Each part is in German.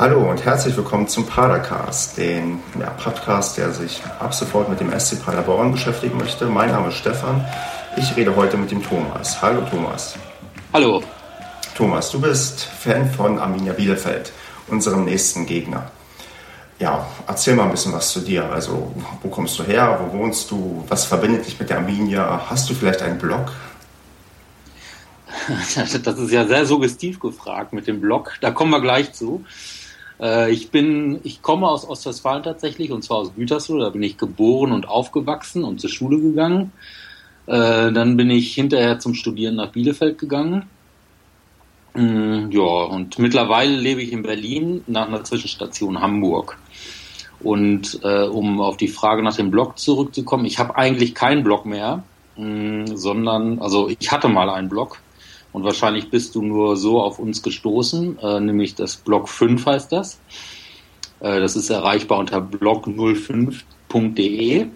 Hallo und herzlich willkommen zum Padercast, den ja, Podcast, der sich ab sofort mit dem SC Paderborn beschäftigen möchte. Mein Name ist Stefan. Ich rede heute mit dem Thomas. Hallo Thomas. Hallo. Thomas, du bist Fan von Arminia Bielefeld, unserem nächsten Gegner. Ja, erzähl mal ein bisschen was zu dir. Also, wo kommst du her? Wo wohnst du? Was verbindet dich mit der Arminia? Hast du vielleicht einen Blog? Das ist ja sehr suggestiv gefragt mit dem Blog. Da kommen wir gleich zu. Äh, ich bin, ich komme aus Ostwestfalen tatsächlich und zwar aus Gütersloh. Da bin ich geboren und aufgewachsen und zur Schule gegangen. Äh, dann bin ich hinterher zum Studieren nach Bielefeld gegangen. Mm, ja, und mittlerweile lebe ich in Berlin nach einer Zwischenstation Hamburg. Und äh, um auf die Frage nach dem Blog zurückzukommen, ich habe eigentlich keinen Blog mehr, mh, mm, sondern, also ich hatte mal einen Blog, und wahrscheinlich bist du nur so auf uns gestoßen, äh, nämlich das Blog 5 heißt das. Äh, das ist erreichbar unter blog05.de.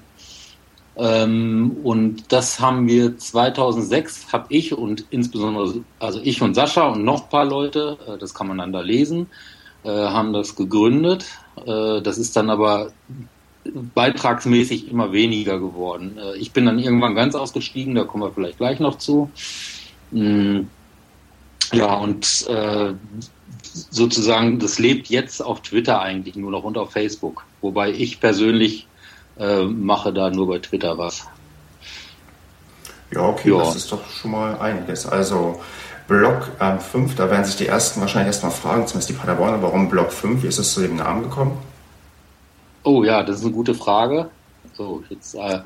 Ähm, und das haben wir 2006, habe ich und insbesondere, also ich und Sascha und noch ein paar Leute, äh, das kann man dann da lesen, äh, haben das gegründet. Äh, das ist dann aber beitragsmäßig immer weniger geworden. Äh, ich bin dann irgendwann ganz ausgestiegen, da kommen wir vielleicht gleich noch zu. Mm. Ja, und äh, sozusagen, das lebt jetzt auf Twitter eigentlich nur noch und auf Facebook. Wobei ich persönlich äh, mache da nur bei Twitter was. Ja, okay, ja. das ist doch schon mal einiges. Also Block ähm, 5, da werden sich die ersten wahrscheinlich erstmal fragen, zumindest die Paderborner, warum Block 5, wie ist es zu dem Namen gekommen? Oh ja, das ist eine gute Frage. So, jetzt äh,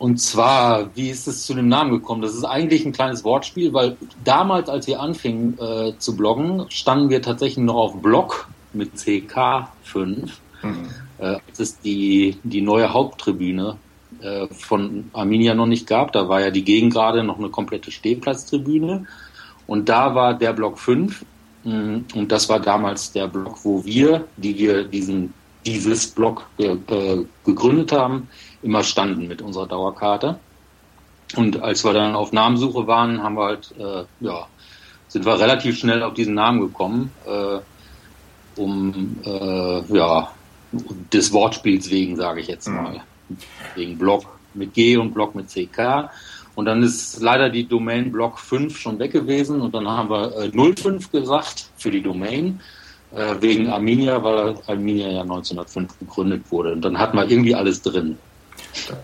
und zwar, wie ist es zu dem Namen gekommen? Das ist eigentlich ein kleines Wortspiel, weil damals, als wir anfingen äh, zu bloggen, standen wir tatsächlich noch auf Blog mit CK5. Mhm. Äh, als es die, die neue Haupttribüne äh, von Arminia noch nicht gab. Da war ja die Gegend gerade noch eine komplette Stehplatztribüne. Und da war der Block 5. Mm, und das war damals der Block, wo wir, die wir diesen, dieses Block äh, gegründet haben, immer standen mit unserer Dauerkarte. Und als wir dann auf Namensuche waren, haben wir halt, äh, ja, sind wir relativ schnell auf diesen Namen gekommen, äh, um, äh, ja, des Wortspiels wegen, sage ich jetzt mhm. mal. Mhm. Wegen Block mit G und Block mit CK. Und dann ist leider die Domain Block 5 schon weg gewesen und dann haben wir äh, 05 gesagt für die Domain äh, wegen Arminia, weil Arminia ja 1905 gegründet wurde. Und dann hatten wir irgendwie alles drin.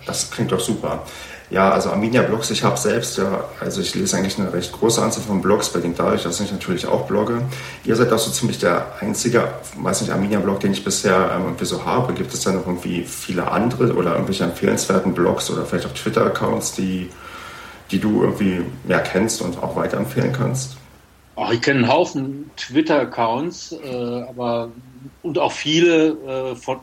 Das klingt doch super. Ja, also Arminia Blogs, ich habe selbst ja, also ich lese eigentlich eine recht große Anzahl von Blogs, bedingt dadurch, dass ich natürlich auch blogge. Ihr seid auch so ziemlich der einzige, weiß nicht, Arminia-Blog, den ich bisher ähm, irgendwie so habe. Gibt es da noch irgendwie viele andere oder irgendwelche empfehlenswerten Blogs oder vielleicht auch Twitter-Accounts, die, die du irgendwie mehr kennst und auch weiterempfehlen kannst? Oh, ich kenne einen Haufen Twitter-Accounts, äh, aber und auch viele, äh, von,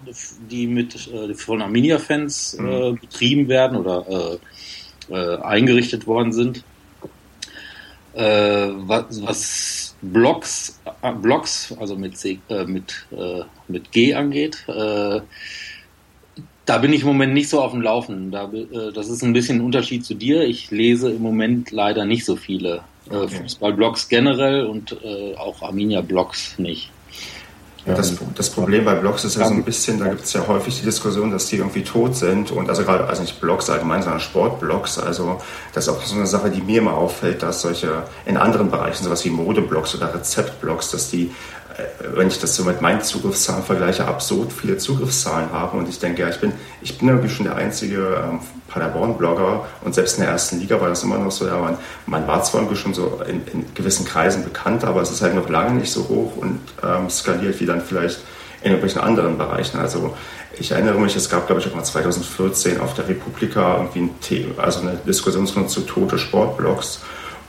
die mit äh, von Arminia-Fans äh, mhm. betrieben werden oder äh, äh, eingerichtet worden sind. Was, was Blogs, Blogs, also mit C, mit mit G angeht, da bin ich im Moment nicht so auf dem Laufen. Da, das ist ein bisschen ein Unterschied zu dir. Ich lese im Moment leider nicht so viele okay. Fußballblogs generell und auch Arminia-Blogs nicht. Ja, das, das, Problem bei Blogs ist ja so ein bisschen, da gibt es ja häufig die Diskussion, dass die irgendwie tot sind und also gerade, also nicht Blogs allgemein, sondern Sportblogs. Also das ist auch so eine Sache, die mir immer auffällt, dass solche in anderen Bereichen, sowas wie Modeblogs oder Rezeptblogs, dass die äh, wenn ich das so mit meinen Zugriffszahlen vergleiche, absurd viele Zugriffszahlen haben. Und ich denke, ja, ich bin, ich bin irgendwie schon der einzige ähm, Paderborn-Blogger und selbst in der ersten Liga war das immer noch so, ja, man, man war zwar irgendwie schon so in, in, gewissen Kreisen bekannt, aber es ist halt noch lange nicht so hoch und ähm, skaliert wie dann vielleicht in irgendwelchen anderen Bereichen. Also ich erinnere mich, es gab, glaube ich, auch mal 2014 auf der Republika irgendwie ein Thema, also eine Diskussionsrunde zu tote Sportblogs.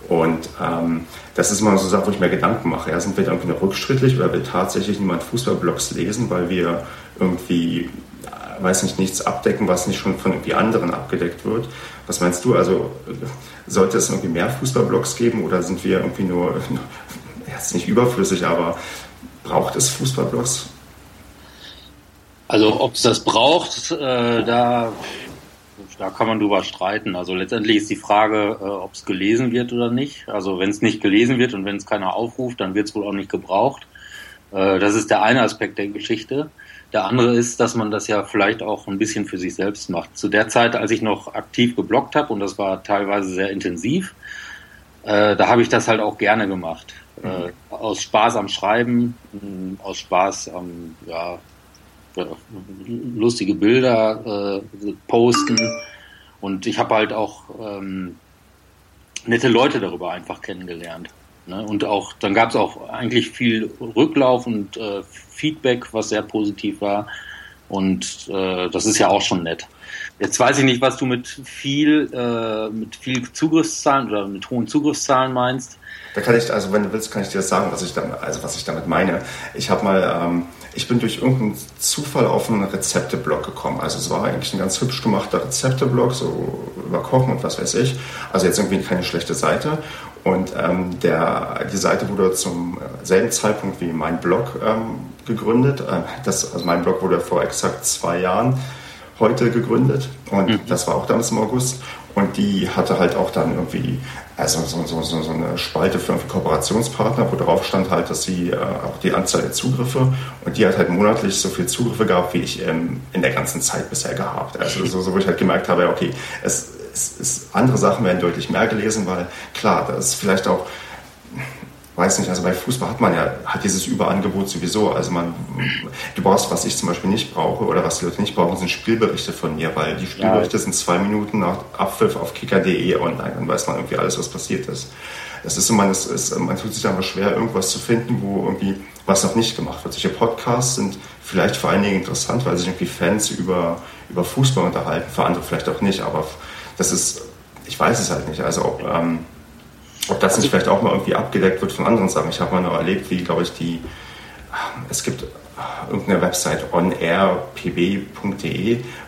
Und ähm, das ist immer so eine Sache, wo ich mir Gedanken mache. Ja, sind wir irgendwie noch rückschrittlich oder will tatsächlich niemand Fußballblogs lesen, weil wir irgendwie, äh, weiß nicht, nichts abdecken, was nicht schon von irgendwie anderen abgedeckt wird? Was meinst du? Also sollte es irgendwie mehr Fußballblogs geben oder sind wir irgendwie nur, jetzt nicht überflüssig, aber braucht es Fußballblogs? Also ob es das braucht, äh, da da kann man drüber streiten. Also letztendlich ist die Frage, äh, ob es gelesen wird oder nicht. Also wenn es nicht gelesen wird und wenn es keiner aufruft, dann wird es wohl auch nicht gebraucht. Äh, das ist der eine Aspekt der Geschichte. Der andere ist, dass man das ja vielleicht auch ein bisschen für sich selbst macht. Zu der Zeit, als ich noch aktiv geblockt habe, und das war teilweise sehr intensiv, äh, da habe ich das halt auch gerne gemacht. Mhm. Äh, aus Spaß am Schreiben, aus Spaß am, ja, lustige Bilder äh, posten. Und ich habe halt auch ähm, nette Leute darüber einfach kennengelernt. Ne? Und auch, dann gab es auch eigentlich viel Rücklauf und äh, Feedback, was sehr positiv war. Und äh, das ist ja auch schon nett. Jetzt weiß ich nicht, was du mit viel, äh, mit viel Zugriffszahlen oder mit hohen Zugriffszahlen meinst. Da kann ich, also wenn du willst, kann ich dir sagen, was ich damit, also was ich damit meine. Ich habe mal, ähm, ich bin durch irgendeinen Zufall auf einen Rezepteblog gekommen. Also es war eigentlich ein ganz hübsch gemachter Rezepteblog, so über Kochen und was weiß ich. Also jetzt irgendwie keine schlechte Seite. Und ähm, der, die Seite wurde zum selben Zeitpunkt wie mein Blog ähm, gegründet. Äh, das, also mein Blog wurde vor exakt zwei Jahren heute gegründet und mhm. das war auch damals im August. Und die hatte halt auch dann irgendwie also so, so, so, eine Spalte für Kooperationspartner, wo drauf stand halt, dass sie äh, auch die Anzahl der Zugriffe und die hat halt monatlich so viel Zugriffe gehabt, wie ich ähm, in der ganzen Zeit bisher gehabt. Also so, so wo ich halt gemerkt habe, okay, es, es, es andere Sachen werden deutlich mehr gelesen, weil klar, das ist vielleicht auch weiß nicht, also bei Fußball hat man ja hat dieses Überangebot sowieso. Also man, du brauchst, was ich zum Beispiel nicht brauche oder was die Leute nicht brauchen, sind Spielberichte von mir, weil die Spielberichte ja. sind zwei Minuten nach Abpfiff auf kicker.de online, dann weiß man irgendwie alles, was passiert ist. Das ist immer, das ist, man tut sich einfach schwer, irgendwas zu finden, wo irgendwie was noch nicht gemacht wird. Solche Podcasts sind vielleicht für einige interessant, weil sich irgendwie Fans über, über Fußball unterhalten, für andere vielleicht auch nicht, aber das ist, ich weiß es halt nicht. Also ob, ähm, ob das nicht vielleicht auch mal irgendwie abgedeckt wird von anderen Sachen. Ich habe mal noch erlebt, wie, glaube ich, die, es gibt irgendeine Website onairpb.de,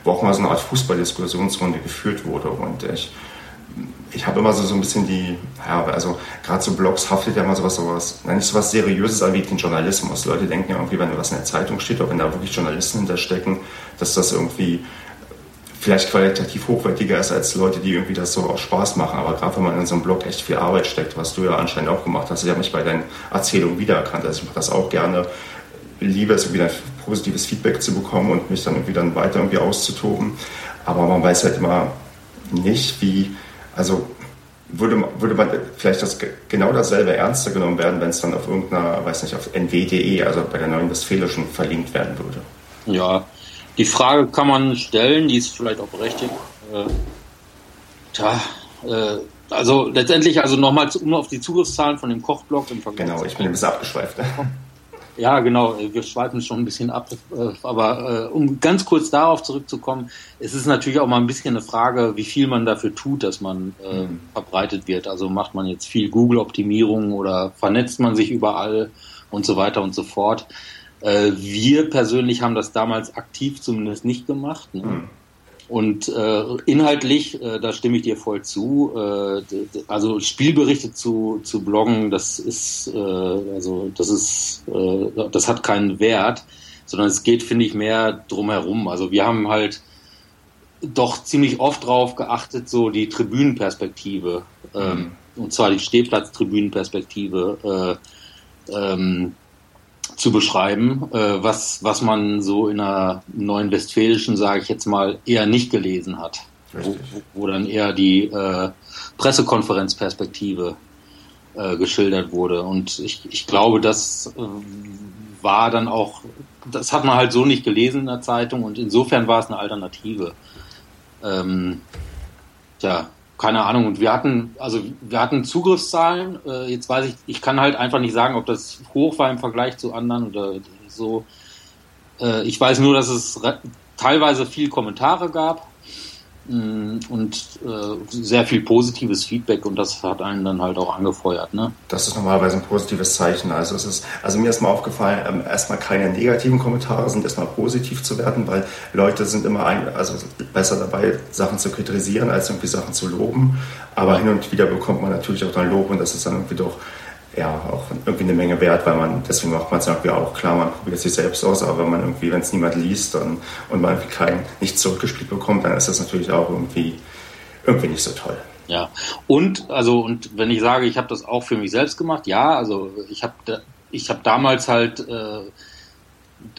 wo auch mal so eine Art Fußballdiskussionsrunde geführt wurde. Und ich, ich habe immer so, so ein bisschen die, ja, also gerade so Blogs haftet ja immer sowas, sowas, nicht sowas Seriöses an wie den Journalismus. Leute denken ja irgendwie, wenn was in der Zeitung steht, oder wenn da wirklich Journalisten hinterstecken, dass das irgendwie vielleicht qualitativ hochwertiger ist als Leute, die irgendwie das so aus Spaß machen. Aber gerade wenn man in so einem Blog echt viel Arbeit steckt, was du ja anscheinend auch gemacht hast, ich habe mich bei deinen Erzählungen wiedererkannt. Also ich mache das auch gerne. Liebe es, irgendwie ein positives Feedback zu bekommen und mich dann irgendwie dann weiter irgendwie auszutoben. Aber man weiß halt immer nicht, wie, also würde, würde man vielleicht das genau dasselbe ernster genommen werden, wenn es dann auf irgendeiner, weiß nicht, auf nw.de, also bei der neuen Westfälischen verlinkt werden würde. Ja, die Frage kann man stellen, die ist vielleicht auch berechtigt. Äh, tja, äh, also letztendlich, also nochmal um auf die Zugriffszahlen von dem Kochblock im Vergleich. Genau, ich bin ein bisschen abgeschweift. Ja, genau, wir schweifen schon ein bisschen ab. Äh, aber äh, um ganz kurz darauf zurückzukommen, es ist natürlich auch mal ein bisschen eine Frage, wie viel man dafür tut, dass man äh, mhm. verbreitet wird. Also macht man jetzt viel Google-Optimierung oder vernetzt man sich überall und so weiter und so fort. Äh, wir persönlich haben das damals aktiv zumindest nicht gemacht. Ne? Mhm. Und äh, inhaltlich, äh, da stimme ich dir voll zu. Äh, also Spielberichte zu, zu bloggen, das ist äh, also das ist äh, das hat keinen Wert, sondern es geht, finde ich, mehr drumherum. Also wir haben halt doch ziemlich oft drauf geachtet, so die Tribünenperspektive, ähm, mhm. und zwar die Stehplatz-Tribünenperspektive. Äh, ähm, zu beschreiben, äh, was, was man so in einer neuen Westfälischen, sage ich jetzt mal, eher nicht gelesen hat. Wo, wo, dann eher die äh, Pressekonferenzperspektive äh, geschildert wurde. Und ich, ich glaube, das äh, war dann auch, das hat man halt so nicht gelesen in der Zeitung und insofern war es eine Alternative. Ähm, tja, keine Ahnung. Und wir hatten, also wir hatten Zugriffszahlen. Äh, jetzt weiß ich, ich kann halt einfach nicht sagen, ob das hoch war im Vergleich zu anderen oder so. Äh, ich weiß nur, dass es teilweise viel Kommentare gab und äh, sehr viel positives Feedback und das hat einen dann halt auch angefeuert. Ne? Das ist normalerweise ein positives Zeichen. Also es ist, also mir ist mal aufgefallen, ähm, erstmal keine negativen Kommentare sind erstmal positiv zu werden, weil Leute sind immer ein, also besser dabei, Sachen zu kritisieren, als irgendwie Sachen zu loben. Aber hin und wieder bekommt man natürlich auch dann Lob und das ist dann irgendwie doch ja, auch irgendwie eine Menge wert, weil man, deswegen macht man es irgendwie auch klar, man probiert sich selbst aus, aber wenn man irgendwie, wenn es niemand liest dann, und man irgendwie kein, nichts zurückgespielt bekommt, dann ist das natürlich auch irgendwie, irgendwie nicht so toll. Ja, und also und wenn ich sage, ich habe das auch für mich selbst gemacht, ja, also ich habe ich habe damals halt, äh,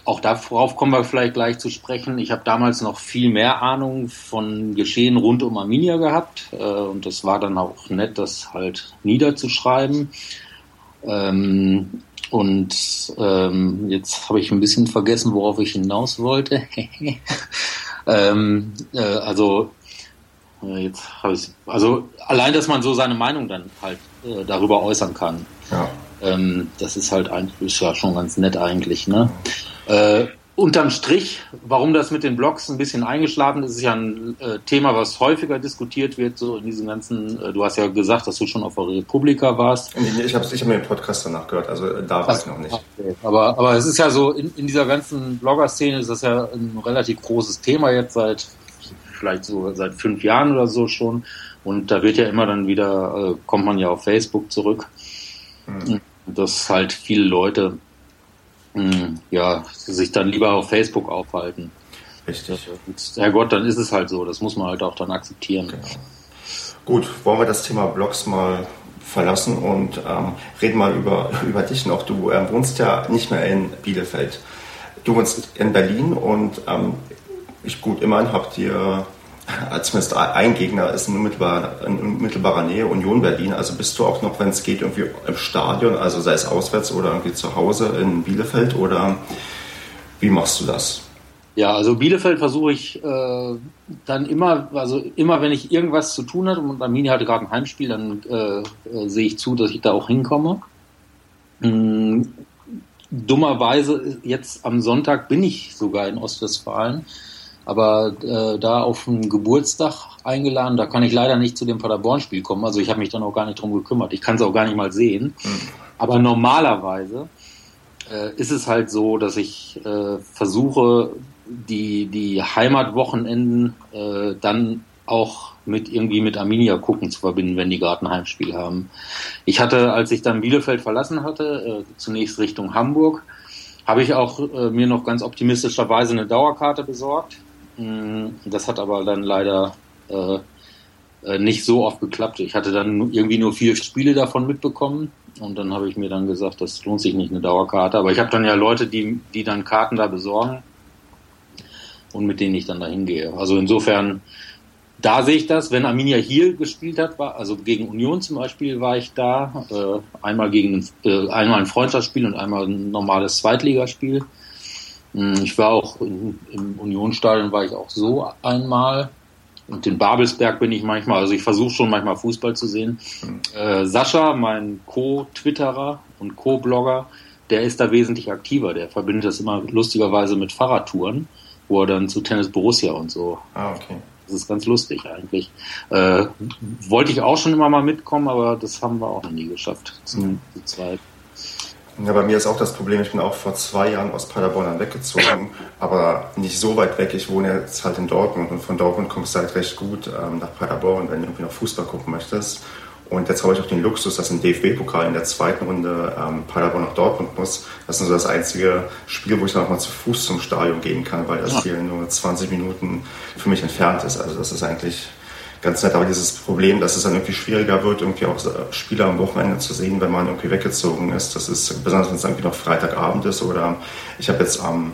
auch darauf kommen wir vielleicht gleich zu sprechen, ich habe damals noch viel mehr Ahnung von Geschehen rund um Arminia gehabt äh, und das war dann auch nett, das halt niederzuschreiben. Ähm, und ähm, jetzt habe ich ein bisschen vergessen, worauf ich hinaus wollte. ähm, äh, also äh, jetzt habe ich also allein, dass man so seine Meinung dann halt äh, darüber äußern kann. Ja. Ähm, das ist halt eigentlich ist ja schon ganz nett eigentlich. Ne? Unterm Strich, warum das mit den Blogs ein bisschen eingeschlafen ist, ist ja ein äh, Thema, was häufiger diskutiert wird, so in diesen ganzen, äh, du hast ja gesagt, dass du schon auf der Republika warst. Ich habe ich hab mir den Podcast danach gehört, also äh, da war ich noch nicht. Okay. Aber, aber es ist ja so, in, in dieser ganzen Blogger-Szene ist das ja ein relativ großes Thema jetzt seit vielleicht so seit fünf Jahren oder so schon. Und da wird ja immer dann wieder, äh, kommt man ja auf Facebook zurück, mhm. dass halt viele Leute ja, sich dann lieber auf Facebook aufhalten. Richtig. Und, Gott, dann ist es halt so. Das muss man halt auch dann akzeptieren. Genau. Gut, wollen wir das Thema Blogs mal verlassen und ähm, reden mal über, über dich noch. Du ähm, wohnst ja nicht mehr in Bielefeld. Du wohnst in Berlin und ähm, ich gut, immerhin habt ihr zumindest ein Gegner ist in unmittelbarer, in unmittelbarer Nähe Union Berlin. Also bist du auch noch, wenn es geht, irgendwie im Stadion, also sei es auswärts oder irgendwie zu Hause in Bielefeld oder wie machst du das? Ja, also Bielefeld versuche ich äh, dann immer, also immer wenn ich irgendwas zu tun habe und Arminia hatte gerade ein Heimspiel, dann äh, äh, sehe ich zu, dass ich da auch hinkomme. Hm, dummerweise jetzt am Sonntag bin ich sogar in Ostwestfalen aber äh, da auf dem Geburtstag eingeladen, da kann ich leider nicht zu dem Paderborn-Spiel kommen. Also ich habe mich dann auch gar nicht drum gekümmert. Ich kann es auch gar nicht mal sehen. Mhm. Aber normalerweise äh, ist es halt so, dass ich äh, versuche, die, die Heimatwochenenden äh, dann auch mit irgendwie mit Arminia gucken zu verbinden, wenn die gerade ein Heimspiel haben. Ich hatte, als ich dann Bielefeld verlassen hatte, äh, zunächst Richtung Hamburg, habe ich auch äh, mir noch ganz optimistischerweise eine Dauerkarte besorgt das hat aber dann leider äh, äh, nicht so oft geklappt. Ich hatte dann irgendwie nur vier Spiele davon mitbekommen und dann habe ich mir dann gesagt, das lohnt sich nicht eine Dauerkarte. Aber ich habe dann ja Leute, die, die dann Karten da besorgen und mit denen ich dann da hingehe. Also insofern, da sehe ich das. Wenn Arminia hier gespielt hat, war, also gegen Union zum Beispiel war ich da, äh, einmal gegen äh, einmal ein Freundschaftsspiel und einmal ein normales Zweitligaspiel. Hm, ich war auch in, im Unionsstadion war ich auch so einmal. Und den Babelsberg bin ich manchmal, also ich versuche schon manchmal Fußball zu sehen. Mhm. Äh, Sascha, mein Co-Twitterer und Co-Blogger, der ist da wesentlich aktiver. Der verbindet das immer lustigerweise mit Fahrradtouren, wo er dann zu Tennis Borussia und so. Ah, okay. Das ist ganz lustig eigentlich. Äh, wollte ich auch schon immer mal mitkommen, aber das haben wir auch noch nie geschafft. Zu, mhm. zu zweit. Ja, bei mir ist auch das Problem, ich bin auch vor zwei Jahren aus Paderborn dann weggezogen, aber nicht so weit weg. Ich wohne jetzt halt in Dortmund und von Dortmund kommst du halt recht gut ähm, nach Paderborn, wenn du irgendwie noch Fußball gucken möchtest. Und jetzt habe ich auch den Luxus, dass im DFB-Pokal in der zweiten Runde ähm, Paderborn nach Dortmund muss. Das ist so das einzige Spiel, wo ich dann auch mal zu Fuß zum Stadion gehen kann, weil das hier nur 20 Minuten für mich entfernt ist. Also das ist eigentlich ganz nett. Aber dieses Problem, dass es dann irgendwie schwieriger wird, irgendwie auch Spieler am Wochenende zu sehen, wenn man irgendwie weggezogen ist, das ist besonders, wenn es irgendwie noch Freitagabend ist oder ich habe jetzt am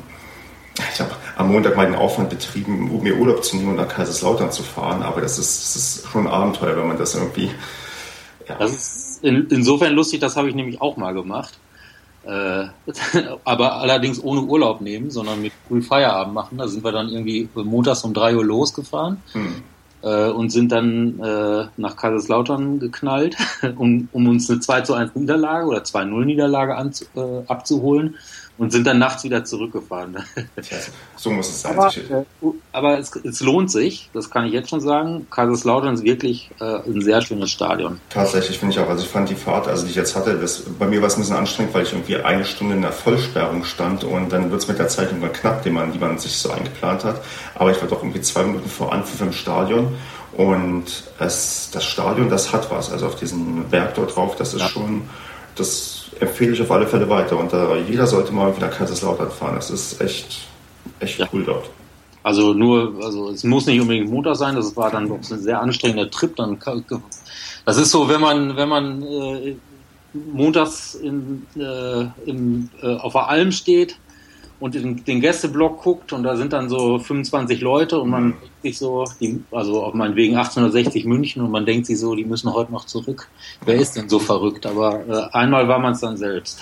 ich habe am Montag meinen Aufwand betrieben, um mir Urlaub zu nehmen und nach Kaiserslautern zu fahren, aber das ist, das ist schon ein Abenteuer, wenn man das irgendwie. Ja. Das ist in, insofern lustig, das habe ich nämlich auch mal gemacht. Äh, aber allerdings ohne Urlaub nehmen, sondern mit früh Feierabend machen. Da sind wir dann irgendwie montags um drei Uhr losgefahren. Hm äh, und sind dann äh, nach Kaiserslautern geknallt, um, um uns eine 2 zu 1 Niederlage oder 2-0 Niederlage anzu, äh, abzuholen und sind dann nachts wieder zurückgefahren. Tja, so muss es sein. Aber, äh, aber es, es, lohnt sich, das kann ich jetzt schon sagen. Kaiserslautern ist wirklich äh, ein sehr schönes Stadion. Tatsächlich finde ich auch. Also ich fand die Fahrt, also die ich jetzt hatte, das, bei mir war es ein bisschen anstrengend, weil ich irgendwie eine Stunde in der Vollsperrung stand und dann wird es mit der Zeit irgendwann knapp, die man, die man sich so eingeplant hat. Aber ich war doch irgendwie zwei Minuten vor Anpfiff im Stadion und es, das Stadion, das hat was. Also auf diesen Berg dort drauf, das ist ja. schon, das empfehle ich auf alle Fälle weiter. Und äh, jeder sollte mal wieder Kaiserslautern fahren. Das ist echt, echt ja. cool dort. Also nur, also es muss nicht unbedingt Montag sein, das war dann doch ein sehr anstrengender Trip. Dann das ist so, wenn man, wenn man äh, montags in, äh, im, äh, auf der Alm steht und in den Gästeblock guckt und da sind dann so 25 Leute und man mhm. denkt sich so, die, also auf meinetwegen 1860 München und man denkt sich so, die müssen heute noch zurück. Wer ist denn so verrückt? Aber äh, einmal war man es dann selbst.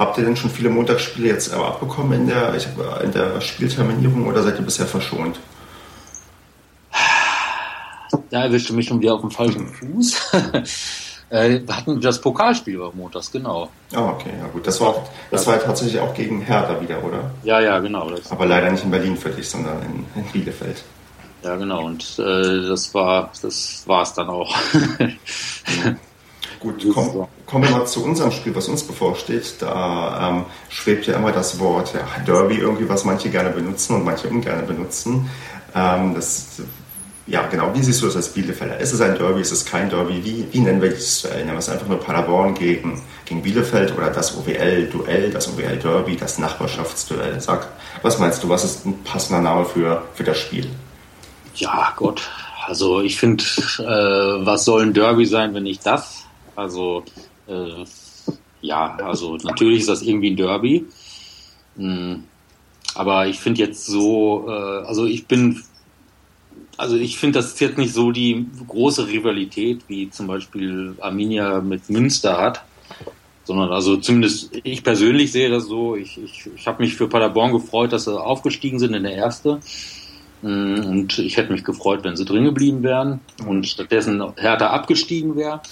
Habt ihr denn schon viele Montagsspiele jetzt abbekommen in der, in der Spielterminierung oder seid ihr bisher verschont? Da erwischte mich schon wieder auf dem falschen Fuß. Äh, wir hatten das Pokalspiel war montags, genau. Ah, okay, ja gut. Das war, auch, das war tatsächlich auch gegen Hertha wieder, oder? Ja, ja, genau. Aber leider nicht in Berlin für dich, sondern in, in Bielefeld. Ja, genau. Und äh, das war das war es dann auch. Gut, komm, kommen wir mal zu unserem Spiel, was uns bevorsteht. Da ähm, schwebt ja immer das Wort ja, Derby irgendwie, was manche gerne benutzen und manche ungern benutzen. Ähm, das ja, genau. Wie siehst du das als Bielefelder? Ist es ein Derby? Ist es kein Derby? Wie, wie nennen wir dieses Duell? Nennen wir es einfach nur Paderborn gegen, gegen Bielefeld oder das OWL-Duell, das OWL-Derby, das Nachbarschaftsduell? Sag, was meinst du? Was ist ein passender Name für, für das Spiel? Ja, Gott. Also ich finde, äh, was soll ein Derby sein, wenn nicht das? Also äh, ja, also natürlich ist das irgendwie ein Derby. Hm. Aber ich finde jetzt so, äh, also ich bin also ich finde, das ist jetzt nicht so die große Rivalität, wie zum Beispiel Arminia mit Münster hat, sondern also zumindest ich persönlich sehe das so. Ich, ich, ich habe mich für Paderborn gefreut, dass sie aufgestiegen sind in der erste. Mm, und ich hätte mich gefreut, wenn sie drin geblieben wären und stattdessen Hertha abgestiegen wäre.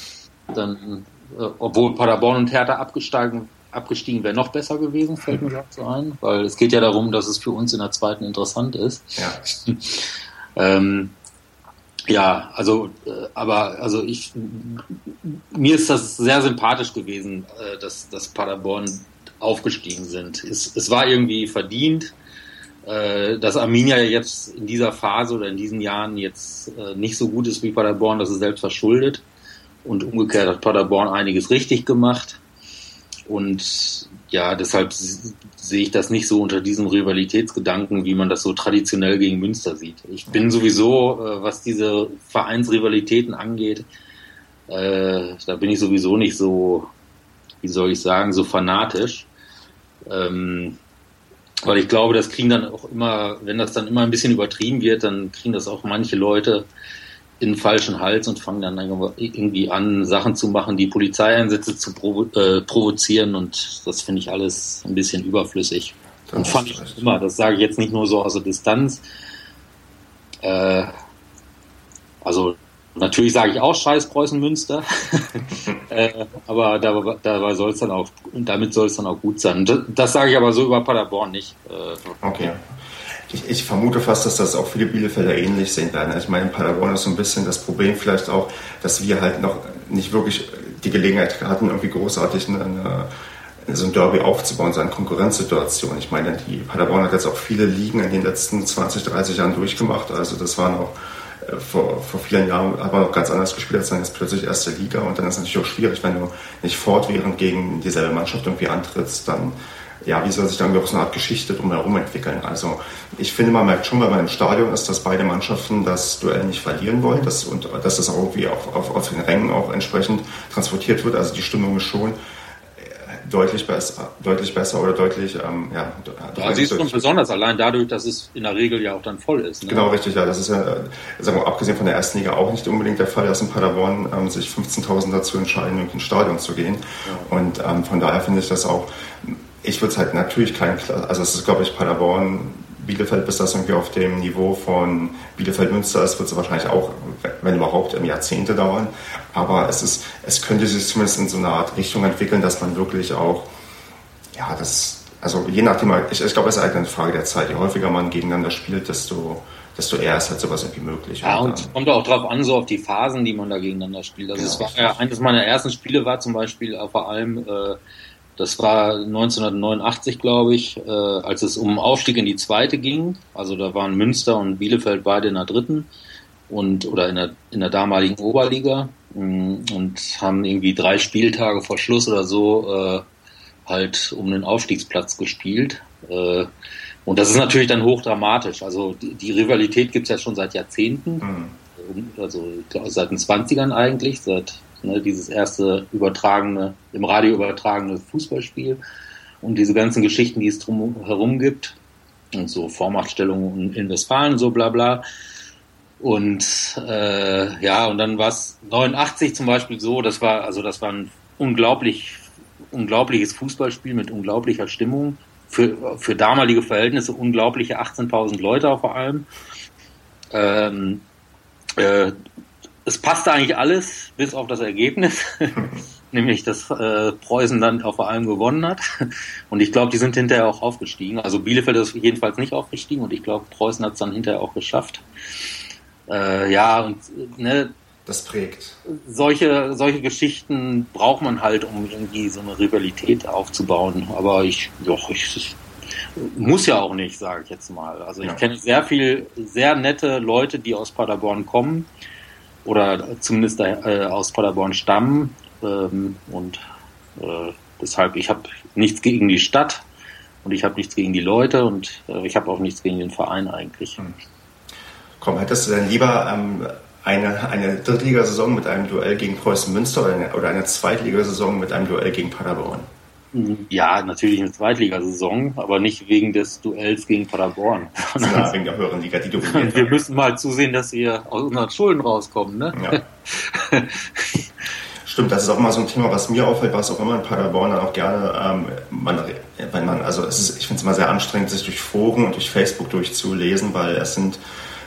Dann, äh, obwohl Paderborn und Hertha abgestiegen, abgestiegen wäre noch besser gewesen, fällt mir gerade so ein, weil es geht ja darum, dass es für uns in der zweiten interessant ist. Ja. Ähm, ja, also, äh, aber also ich, mir ist das sehr sympathisch gewesen, äh, dass, dass Paderborn aufgestiegen sind. Es, es war irgendwie verdient, äh, dass Arminia jetzt in dieser Phase oder in diesen Jahren jetzt nicht so gut ist wie Paderborn, das ist selbst verschuldet. Und umgekehrt hat Paderborn einiges richtig gemacht. Und ja, deshalb sehe ich das nicht so unter diesem Rivalitätsgedanken, wie man das so traditionell gegen Münster sieht. Ich bin sowieso, äh, was diese Vereinsrivalitäten angeht, äh, da bin ich sowieso nicht so, wie soll ich sagen, so fanatisch. Ähm, weil ich glaube, das kriegen dann auch immer, wenn das dann immer ein bisschen übertrieben wird, dann kriegen das auch manche Leute in den falschen Hals und fangen dann irgendwie an, Sachen zu machen, die Polizeieinsätze zu provo äh, provozieren und das finde ich alles ein bisschen überflüssig. Das und fand ich immer, das sage ich jetzt nicht nur so aus der Distanz. Äh, also natürlich sage ich auch Scheiß Preußen Münster, äh, aber dabei, dabei soll es dann auch, damit soll es dann auch gut sein. Das, das sage ich aber so über Paderborn nicht. Äh, okay ich, ich, vermute fast, dass das auch viele Bielefelder ähnlich sehen werden. Ich meine, in Paderborn ist so ein bisschen das Problem vielleicht auch, dass wir halt noch nicht wirklich die Gelegenheit hatten, irgendwie großartig eine, so ein Derby aufzubauen, so eine Konkurrenzsituation. Ich meine, die Paderborn hat jetzt auch viele Ligen in den letzten 20, 30 Jahren durchgemacht. Also das war noch äh, vor, vor vielen Jahren aber noch ganz anders gespielt, als dann jetzt plötzlich erste Liga. Und dann ist es natürlich auch schwierig, wenn du nicht fortwährend gegen dieselbe Mannschaft irgendwie antrittst, dann ja, wie soll sich dann auch so eine Art Geschichte drumherum entwickeln? Also ich finde, man merkt schon, wenn man im Stadion ist, dass beide Mannschaften das Duell nicht verlieren wollen dass, und dass das auch irgendwie auf, auf, auf den Rängen auch entsprechend transportiert wird. Also die Stimmung ist schon äh, deutlich besser, deutlich besser oder deutlich, ähm, ja. Ja, sie ist schon besonders allein dadurch, dass es in der Regel ja auch dann voll ist. Ne? Genau, richtig, ja. Das ist ja, sagen wir, abgesehen von der ersten Liga auch nicht unbedingt der Fall, dass in Paderborn ähm, sich 15.000 dazu entscheiden, in ein Stadion zu gehen. Ja. Und ähm, von daher finde ich das auch ich würde es halt natürlich kein, also es ist glaube ich Paderborn, Bielefeld, bis das irgendwie auf dem Niveau von Bielefeld-Münster ist, wird es wahrscheinlich auch, wenn überhaupt, im Jahrzehnte dauern. Aber es ist, es könnte sich zumindest in so eine Art Richtung entwickeln, dass man wirklich auch, ja, das, also je nachdem, ich, ich glaube, es ist halt eine Frage der Zeit. Je häufiger man gegeneinander spielt, desto, desto eher ist halt sowas irgendwie möglich. Ja, und es kommt auch darauf an, so auf die Phasen, die man da gegeneinander spielt. Also genau, es war ja, eines meiner ersten Spiele war zum Beispiel vor allem äh, das war 1989, glaube ich, äh, als es um Aufstieg in die zweite ging. Also da waren Münster und Bielefeld beide in der dritten und oder in der, in der damaligen Oberliga mm, und haben irgendwie drei Spieltage vor Schluss oder so äh, halt um den Aufstiegsplatz gespielt. Äh, und das ist natürlich dann hochdramatisch. Also die, die Rivalität gibt es ja schon seit Jahrzehnten. Mhm. Also seit den 20ern eigentlich, seit ne, dieses erste übertragene, im Radio übertragene Fußballspiel und diese ganzen Geschichten, die es drum herum gibt und so Vormachtstellungen in Westfalen, so bla bla. Und äh, ja, und dann war es 89 zum Beispiel so, das war, also das war ein unglaublich, unglaubliches Fußballspiel mit unglaublicher Stimmung. Für, für damalige Verhältnisse unglaubliche 18.000 Leute vor allem. Ähm, äh, es passte eigentlich alles, bis auf das Ergebnis. nämlich dass äh, Preußen dann auch vor allem gewonnen hat. Und ich glaube, die sind hinterher auch aufgestiegen. Also Bielefeld ist jedenfalls nicht aufgestiegen und ich glaube, Preußen hat es dann hinterher auch geschafft. Äh, ja, und ne, das prägt. Solche, solche Geschichten braucht man halt, um irgendwie so eine Rivalität aufzubauen. Aber ich, doch, ich, muss ja auch nicht, sage ich jetzt mal. Also ich ja. kenne sehr viel, sehr nette Leute, die aus Paderborn kommen oder zumindest äh, aus Paderborn stammen ähm, und äh, deshalb, ich habe nichts gegen die Stadt und ich habe nichts gegen die Leute und äh, ich habe auch nichts gegen den Verein eigentlich. Hm. Komm, hättest du denn lieber ähm, eine, eine Drittligasaison mit einem Duell gegen Preußen Münster oder eine, oder eine Zweitligasaison mit einem Duell gegen Paderborn? Ja, natürlich eine Zweitligasaison, aber nicht wegen des Duells gegen Paderborn. Ja, wegen der höheren Liga, die du Wir müssen mal zusehen, dass wir aus unseren Schulden rauskommen, ne? Ja. Stimmt, das ist auch immer so ein Thema, was mir auffällt, was auch immer in Paderborn dann auch gerne, ähm, man, wenn man, also es ist, ich finde es immer sehr anstrengend, sich durch Foren und durch Facebook durchzulesen, weil es sind,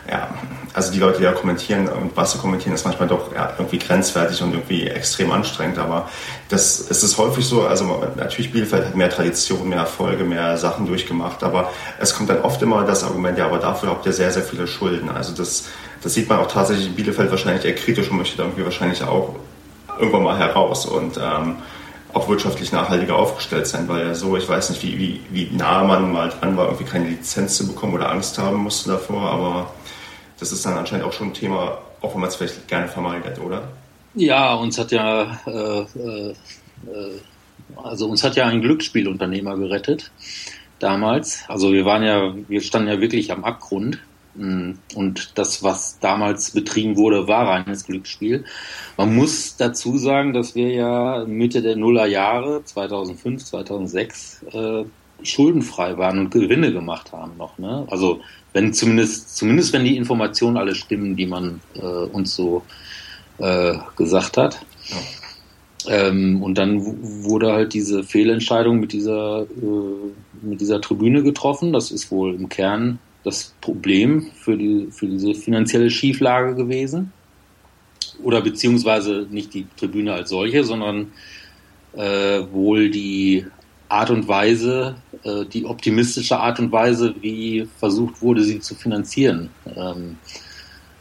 ja, also die Leute, die da kommentieren und was sie kommentieren, ist manchmal doch ja, irgendwie grenzwertig und irgendwie extrem anstrengend, aber das es ist häufig so, also natürlich Bielefeld hat mehr Tradition, mehr Erfolge, mehr Sachen durchgemacht, aber es kommt dann oft immer das Argument, ja, aber dafür habt ihr sehr, sehr viele Schulden. Also das, das sieht man auch tatsächlich in Bielefeld wahrscheinlich eher kritisch und möchte da irgendwie wahrscheinlich auch irgendwann mal heraus und ähm, auch wirtschaftlich nachhaltiger aufgestellt sein, weil ja so, ich weiß nicht, wie, wie, wie nah man mal dran war, irgendwie keine Lizenz zu bekommen oder Angst haben musste davor, aber das ist dann anscheinend auch schon ein Thema, auch wenn man es vielleicht gerne vermeidet, oder? Ja, uns hat ja, äh, äh, also uns hat ja ein Glücksspielunternehmer gerettet damals. Also wir waren ja, wir standen ja wirklich am Abgrund Mm, und das, was damals betrieben wurde, war reines Glücksspiel. Man muss dazu sagen, dass wir ja Mitte der Nullerjahre, 2005, 2006, äh, schuldenfrei waren und Gewinne gemacht haben noch. Ne? Also wenn zumindest, zumindest wenn die Informationen alle stimmen, die man äh, uns so äh, gesagt hat. Ja. Ähm, und dann wurde halt diese Fehlentscheidung mit dieser, äh, mit dieser Tribüne getroffen. Das ist wohl im Kern das Problem für, die, für diese finanzielle Schieflage gewesen. Oder beziehungsweise nicht die Tribüne als solche, sondern äh, wohl die Art und Weise, äh, die optimistische Art und Weise, wie versucht wurde, sie zu finanzieren. Ähm,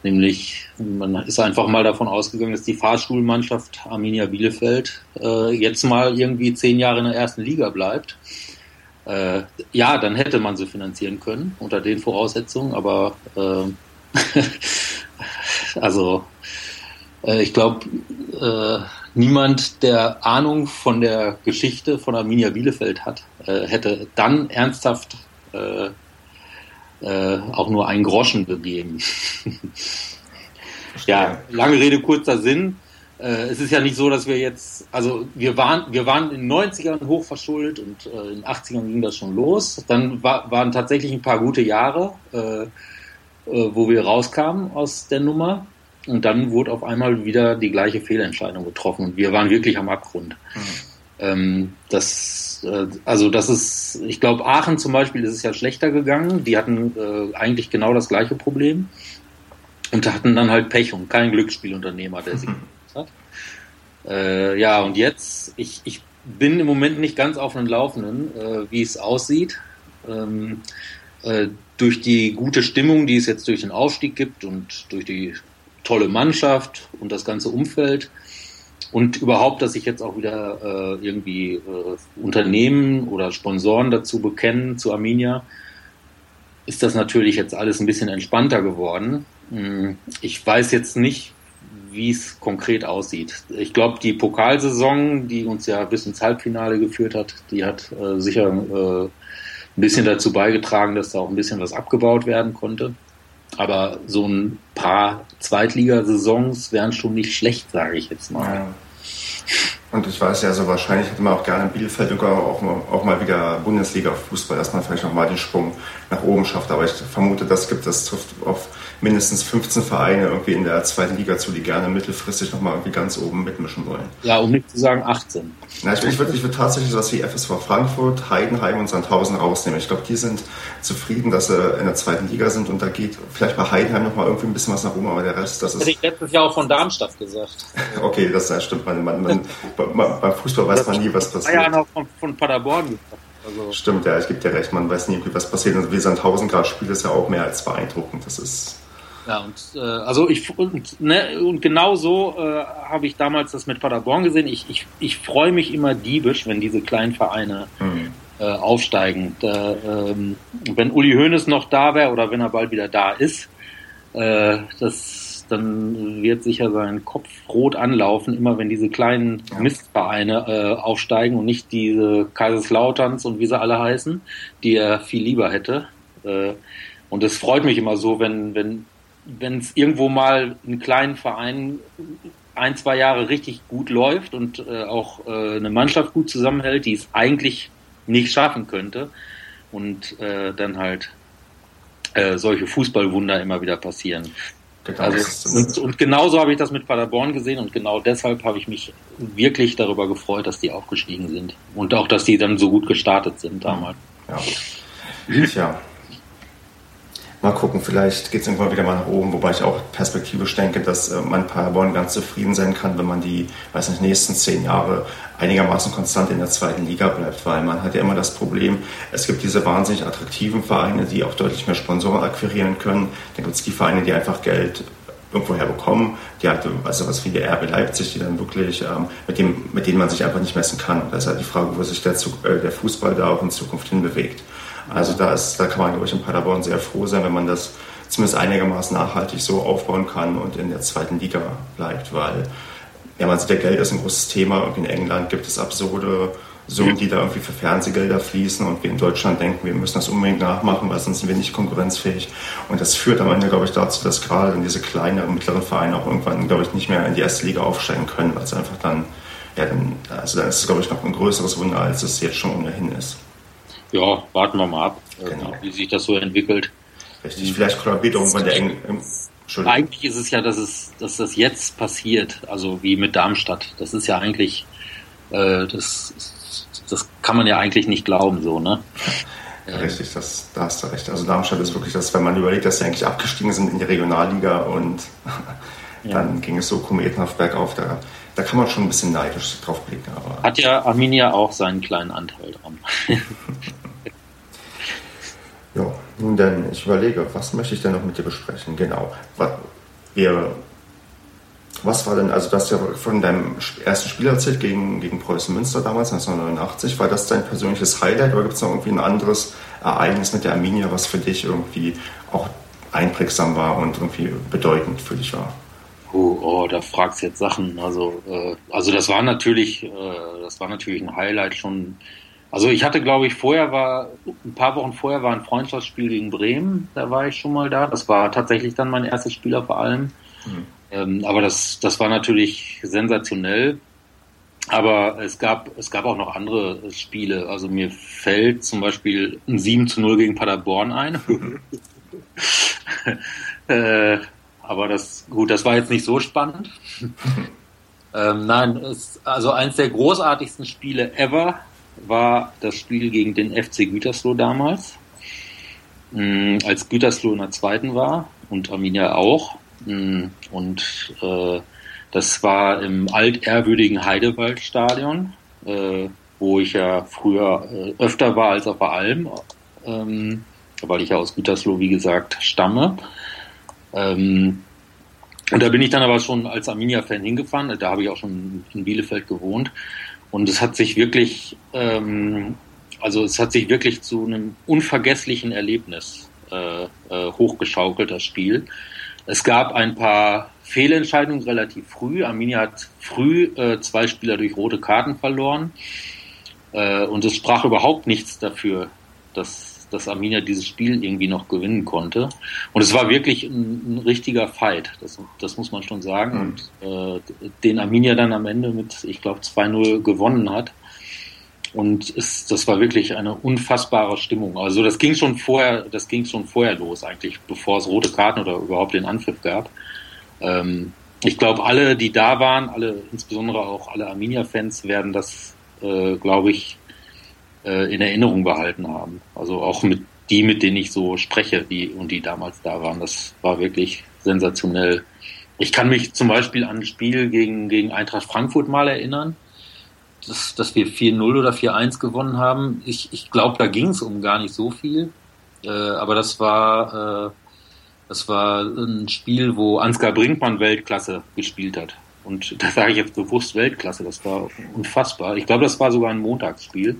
nämlich, man ist einfach mal davon ausgegangen, dass die Fahrschulmannschaft Arminia Bielefeld äh, jetzt mal irgendwie zehn Jahre in der ersten Liga bleibt äh, ja, dann hätte man sie finanzieren können unter den Voraussetzungen, aber äh, also äh, ich glaube, äh, niemand, der Ahnung von der Geschichte von Arminia Bielefeld hat, äh, hätte dann ernsthaft äh, auch nur einen Groschen gegeben. ja, lange Rede, kurzer Sinn äh, es ist ja nicht so, dass wir jetzt, also wir waren, wir waren in den 90ern hochverschuldet und äh, in den 80ern ging das schon los. Dann war, waren tatsächlich ein paar gute Jahre, äh, äh, wo wir rauskamen aus der Nummer. Und dann wurde auf einmal wieder die gleiche Fehlentscheidung getroffen und wir waren wirklich am Abgrund. Mhm. Ähm, das, äh, also das ist, ich glaube, Aachen zum Beispiel ist es ja schlechter gegangen. Die hatten äh, eigentlich genau das gleiche Problem und hatten dann halt Pech und kein Glücksspielunternehmer, der sie hat. Äh, ja, und jetzt, ich, ich bin im Moment nicht ganz auf dem Laufenden, äh, wie es aussieht. Ähm, äh, durch die gute Stimmung, die es jetzt durch den Aufstieg gibt und durch die tolle Mannschaft und das ganze Umfeld und überhaupt, dass sich jetzt auch wieder äh, irgendwie äh, Unternehmen oder Sponsoren dazu bekennen, zu Arminia, ist das natürlich jetzt alles ein bisschen entspannter geworden. Hm, ich weiß jetzt nicht, wie es konkret aussieht. Ich glaube, die Pokalsaison, die uns ja bis ins Halbfinale geführt hat, die hat äh, sicher äh, ein bisschen dazu beigetragen, dass da auch ein bisschen was abgebaut werden konnte. Aber so ein paar Zweitligasaisons wären schon nicht schlecht, sage ich jetzt mal. Ja. Und ich weiß ja, so wahrscheinlich hätte man auch gerne in Bielefeld sogar auch mal, auch mal wieder Bundesliga-Fußball, dass man vielleicht noch mal den Sprung nach oben schafft. Aber ich vermute, das gibt, das trifft auf mindestens 15 Vereine irgendwie in der zweiten Liga zu, die gerne mittelfristig nochmal irgendwie ganz oben mitmischen wollen. Ja, um nicht zu sagen 18. Na, ich, ich würde ich würd tatsächlich sowas wie FSV Frankfurt, Heidenheim und Sandhausen rausnehmen. Ich glaube, die sind zufrieden, dass sie in der zweiten Liga sind und da geht vielleicht bei Heidenheim nochmal irgendwie ein bisschen was nach oben, aber der Rest, das ist... Hätte ich letztes Jahr auch von Darmstadt gesagt. okay, das, das stimmt. Man, man, man, beim Fußball weiß man nie, was passiert. Ja, noch von, von Paderborn gesagt. Also Stimmt, ja, ich gebe dir recht, man weiß nie, was passiert. Und wie Sandhausen gerade spielt, ist ja auch mehr als beeindruckend. Das ist ja, und äh, also ich und, ne, und genau so äh, habe ich damals das mit Paderborn gesehen. Ich, ich, ich freue mich immer diebisch, wenn diese kleinen Vereine mhm. äh, aufsteigen. Da, ähm, wenn Uli Hoeneß noch da wäre oder wenn er bald wieder da ist, äh, das, dann wird sicher sein Kopf rot anlaufen, immer wenn diese kleinen ja. Mistvereine äh, aufsteigen und nicht diese Kaiserslauterns und wie sie alle heißen, die er viel lieber hätte. Äh, und es freut mich immer so, wenn, wenn wenn es irgendwo mal einen kleinen Verein ein, zwei Jahre richtig gut läuft und äh, auch äh, eine Mannschaft gut zusammenhält, die es eigentlich nicht schaffen könnte und äh, dann halt äh, solche Fußballwunder immer wieder passieren. Genau, also, und, und genauso habe ich das mit Paderborn gesehen und genau deshalb habe ich mich wirklich darüber gefreut, dass die aufgestiegen sind und auch, dass die dann so gut gestartet sind damals. Ja. Tja, Mal gucken, vielleicht geht es irgendwann wieder mal nach oben, wobei ich auch perspektivisch denke, dass äh, man Paderborn ganz zufrieden sein kann, wenn man die, weiß nicht, nächsten zehn Jahre einigermaßen konstant in der zweiten Liga bleibt, weil man hat ja immer das Problem, es gibt diese wahnsinnig attraktiven Vereine, die auch deutlich mehr Sponsoren akquirieren können. Dann gibt es die Vereine, die einfach Geld irgendwoher bekommen, die halt, also was wie der RB Leipzig, die dann wirklich, ähm, mit, dem, mit denen man sich einfach nicht messen kann. Und das ist halt die Frage, wo sich der, äh, der Fußball da auch in Zukunft hinbewegt. Also da, ist, da kann man, glaube ich, in Paderborn sehr froh sein, wenn man das zumindest einigermaßen nachhaltig so aufbauen kann und in der zweiten Liga bleibt, weil ja, man sieht, der Geld ist ein großes Thema. Und in England gibt es absurde Summen, die da irgendwie für Fernsehgelder fließen und wir in Deutschland denken, wir müssen das unbedingt nachmachen, weil sonst sind wir nicht konkurrenzfähig. Und das führt am Ende, glaube ich, dazu, dass gerade diese kleinen und mittleren Vereine auch irgendwann, glaube ich, nicht mehr in die erste Liga aufsteigen können, weil es einfach dann, ja, dann, also dann ist es, glaube ich, noch ein größeres Wunder, als es jetzt schon ohnehin ist. Ja, warten wir mal ab, genau. wie sich das so entwickelt. Richtig, vielleicht kollabiert irgendwann der Eng. Eigentlich ist es ja, dass es, dass das jetzt passiert, also wie mit Darmstadt. Das ist ja eigentlich, äh, das, das kann man ja eigentlich nicht glauben, so, ne? Ja, richtig, das, da hast du recht. Also Darmstadt ist wirklich das, wenn man überlegt, dass sie eigentlich abgestiegen sind in die Regionalliga und ja. dann ging es so kometenhaft bergauf. Da, da kann man schon ein bisschen neidisch drauf blicken. Aber Hat ja Arminia auch seinen kleinen Anteil dran. Ja, nun denn, ich überlege, was möchte ich denn noch mit dir besprechen? Genau. Was, wir, was war denn, also du hast ja von deinem ersten Spiel erzählt gegen, gegen Preußen Münster damals, 1989. War das dein persönliches Highlight oder gibt es noch irgendwie ein anderes Ereignis mit der Arminia, was für dich irgendwie auch einprägsam war und irgendwie bedeutend für dich war? Oh, oh da fragst du jetzt Sachen. Also, äh, also das war natürlich, äh, das war natürlich ein Highlight schon also ich hatte, glaube ich, vorher war, ein paar Wochen vorher war ein Freundschaftsspiel gegen Bremen, da war ich schon mal da. Das war tatsächlich dann mein erstes Spieler vor allem. Mhm. Ähm, aber das, das war natürlich sensationell. Aber es gab, es gab auch noch andere Spiele. Also mir fällt zum Beispiel ein 7 zu 0 gegen Paderborn ein. äh, aber das, gut, das war jetzt nicht so spannend. ähm, nein, es, also eins der großartigsten Spiele ever war das Spiel gegen den FC Gütersloh damals, mm, als Gütersloh in der zweiten war und Arminia auch. Mm, und äh, das war im altehrwürdigen Heidewaldstadion, äh, wo ich ja früher äh, öfter war als auf der Alm, ähm, weil ich ja aus Gütersloh, wie gesagt, stamme. Ähm, und da bin ich dann aber schon als Arminia-Fan hingefahren, da habe ich auch schon in Bielefeld gewohnt. Und es hat sich wirklich, ähm, also es hat sich wirklich zu einem unvergesslichen Erlebnis äh, äh, hochgeschaukelt, das Spiel. Es gab ein paar Fehlentscheidungen relativ früh. Arminia hat früh äh, zwei Spieler durch rote Karten verloren. Äh, und es sprach überhaupt nichts dafür, dass, dass Arminia dieses Spiel irgendwie noch gewinnen konnte. Und es war wirklich ein, ein richtiger Fight, das, das muss man schon sagen. Mhm. Und äh, den Arminia dann am Ende mit, ich glaube, 2-0 gewonnen hat. Und es, das war wirklich eine unfassbare Stimmung. Also das ging schon vorher, das ging schon vorher los eigentlich, bevor es rote Karten oder überhaupt den Anpfiff gab. Ähm, ich glaube, alle, die da waren, alle, insbesondere auch alle Arminia-Fans, werden das, äh, glaube ich, äh, in Erinnerung behalten haben. Also auch mit die, mit denen ich so spreche, die und die damals da waren. Das war wirklich sensationell. Ich kann mich zum Beispiel an ein Spiel gegen, gegen Eintracht Frankfurt mal erinnern, dass, dass wir 4-0 oder 4-1 gewonnen haben. Ich, ich glaube, da ging es um gar nicht so viel. Äh, aber das war, äh, das war ein Spiel, wo Ansgar Brinkmann Weltklasse gespielt hat. Und da sage ich jetzt bewusst Weltklasse, das war unfassbar. Ich glaube, das war sogar ein Montagsspiel.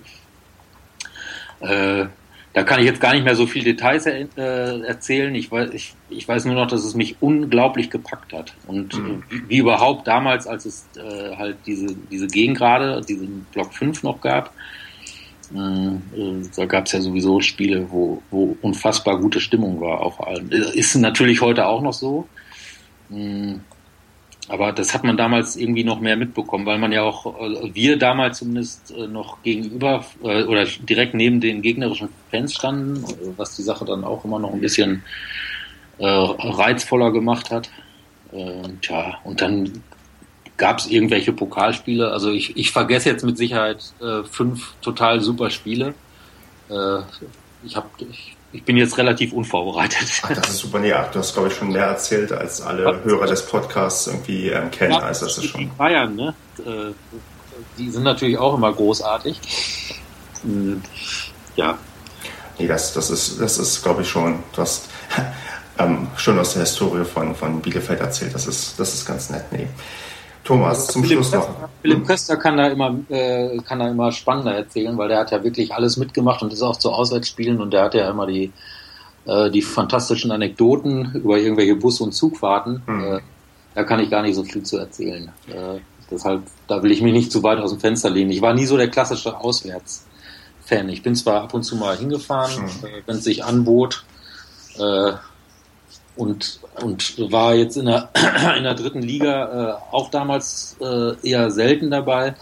Äh, da kann ich jetzt gar nicht mehr so viel Details äh, erzählen. Ich weiß, ich, ich weiß nur noch, dass es mich unglaublich gepackt hat. Und mhm. wie, wie, überhaupt damals, als es äh, halt diese, diese Gegengrade, diesen Block 5 noch gab, äh, äh, da gab es ja sowieso Spiele, wo, wo unfassbar gute Stimmung war auf allem. Ist natürlich heute auch noch so. Aber das hat man damals irgendwie noch mehr mitbekommen, weil man ja auch, äh, wir damals zumindest äh, noch gegenüber äh, oder direkt neben den gegnerischen Fans standen, was die Sache dann auch immer noch ein bisschen äh, reizvoller gemacht hat. Äh, tja, und dann gab es irgendwelche Pokalspiele. Also ich, ich vergesse jetzt mit Sicherheit äh, fünf total super Spiele. Ich habe ich, ich bin jetzt relativ unvorbereitet. Ach, das ist super. Nee, du hast, glaube ich, schon mehr erzählt, als alle Was? Hörer des Podcasts irgendwie ähm, kennen. Ja, also das ist schon. Die Bayern, ne? Äh, die sind natürlich auch immer großartig. Hm, ja. Nee, das, das ist, das ist, glaube ich, schon. Du hast ähm, schon aus der Historie von, von Bielefeld erzählt. Das ist, das ist ganz nett. Nee. Thomas, zum Philipp Schluss noch. Köster, Philipp Köster kann da immer, äh, kann da immer spannender erzählen, weil der hat ja wirklich alles mitgemacht und ist auch zu Auswärtsspielen und der hat ja immer die, äh, die fantastischen Anekdoten über irgendwelche Bus- und Zugfahrten. Mhm. Äh, da kann ich gar nicht so viel zu erzählen. Äh, deshalb, da will ich mich nicht zu weit aus dem Fenster lehnen. Ich war nie so der klassische Auswärtsfan. Ich bin zwar ab und zu mal hingefahren, mhm. wenn es sich anbot, äh, und, und war jetzt in der, in der dritten Liga äh, auch damals äh, eher selten dabei.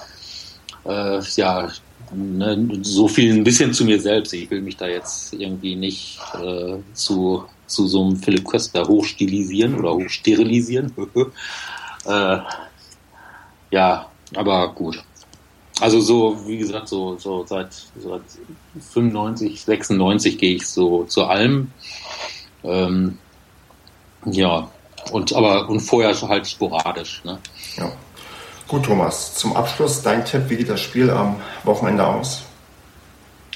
Äh, ja, ne, so viel ein bisschen zu mir selbst. Ich will mich da jetzt irgendwie nicht äh, zu, zu so einem Philipp Köster hochstilisieren oder hochsterilisieren. äh, ja, aber gut. Also so, wie gesagt, so, so seit, seit 95, 96 gehe ich so zu allem. Ähm, ja, und aber und vorher halt sporadisch. Ne? Ja. Gut, Thomas, zum Abschluss dein Tipp, wie geht das Spiel am Wochenende aus?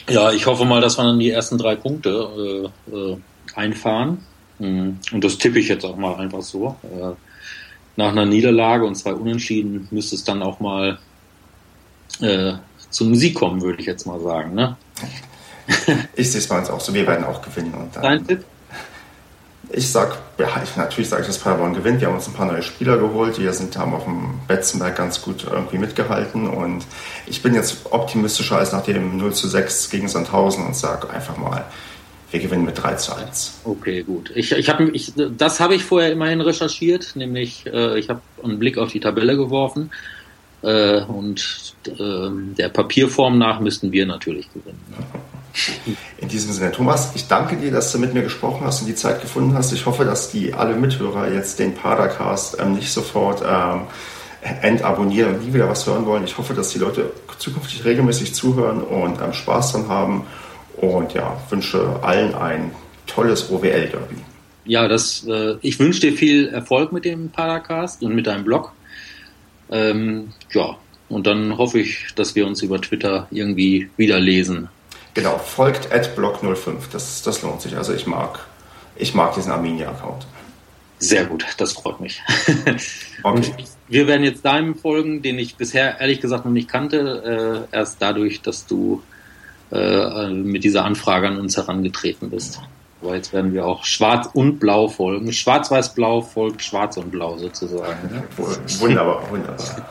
Ja, ich hoffe mal, dass wir dann die ersten drei Punkte äh, äh, einfahren. Mhm. Und das tippe ich jetzt auch mal einfach so. Äh, nach einer Niederlage und zwei Unentschieden müsste es dann auch mal äh, zum Sieg kommen, würde ich jetzt mal sagen. Ne? Ich sehe es bei uns auch so. Wir werden auch gewinnen. Und dann, Dein Tipp? Ich sag, ja, ich, natürlich sage ich, dass Paderborn gewinnt. Wir haben uns ein paar neue Spieler geholt. Die sind, haben auf dem Betzenberg ganz gut irgendwie mitgehalten. Und ich bin jetzt optimistischer als nach dem 0 zu 6 gegen Sandhausen und sage einfach mal, wir gewinnen mit 3 zu 1. Okay, gut. Ich, ich hab, ich, das habe ich vorher immerhin recherchiert, nämlich äh, ich habe einen Blick auf die Tabelle geworfen. Äh, und äh, der Papierform nach müssten wir natürlich gewinnen. In diesem Sinne, Thomas, ich danke dir, dass du mit mir gesprochen hast und die Zeit gefunden hast. Ich hoffe, dass die alle Mithörer jetzt den Padercast ähm, nicht sofort ähm, entabonnieren und nie wieder was hören wollen. Ich hoffe, dass die Leute zukünftig regelmäßig zuhören und ähm, Spaß dran haben. Und ja, wünsche allen ein tolles OWL-Derby. Ja, das, äh, ich wünsche dir viel Erfolg mit dem Padercast und mit deinem Blog. Ähm, ja, und dann hoffe ich, dass wir uns über Twitter irgendwie wieder lesen. Genau, folgt adblock05. Das, das lohnt sich. Also ich mag, ich mag diesen Arminia-Account. Sehr gut, das freut mich. Okay. Wir werden jetzt deinem folgen, den ich bisher ehrlich gesagt noch nicht kannte, äh, erst dadurch, dass du äh, mit dieser Anfrage an uns herangetreten bist. Aber jetzt werden wir auch schwarz und blau folgen. Schwarz-weiß-blau folgt schwarz und blau sozusagen. Wunderbar, wunderbar.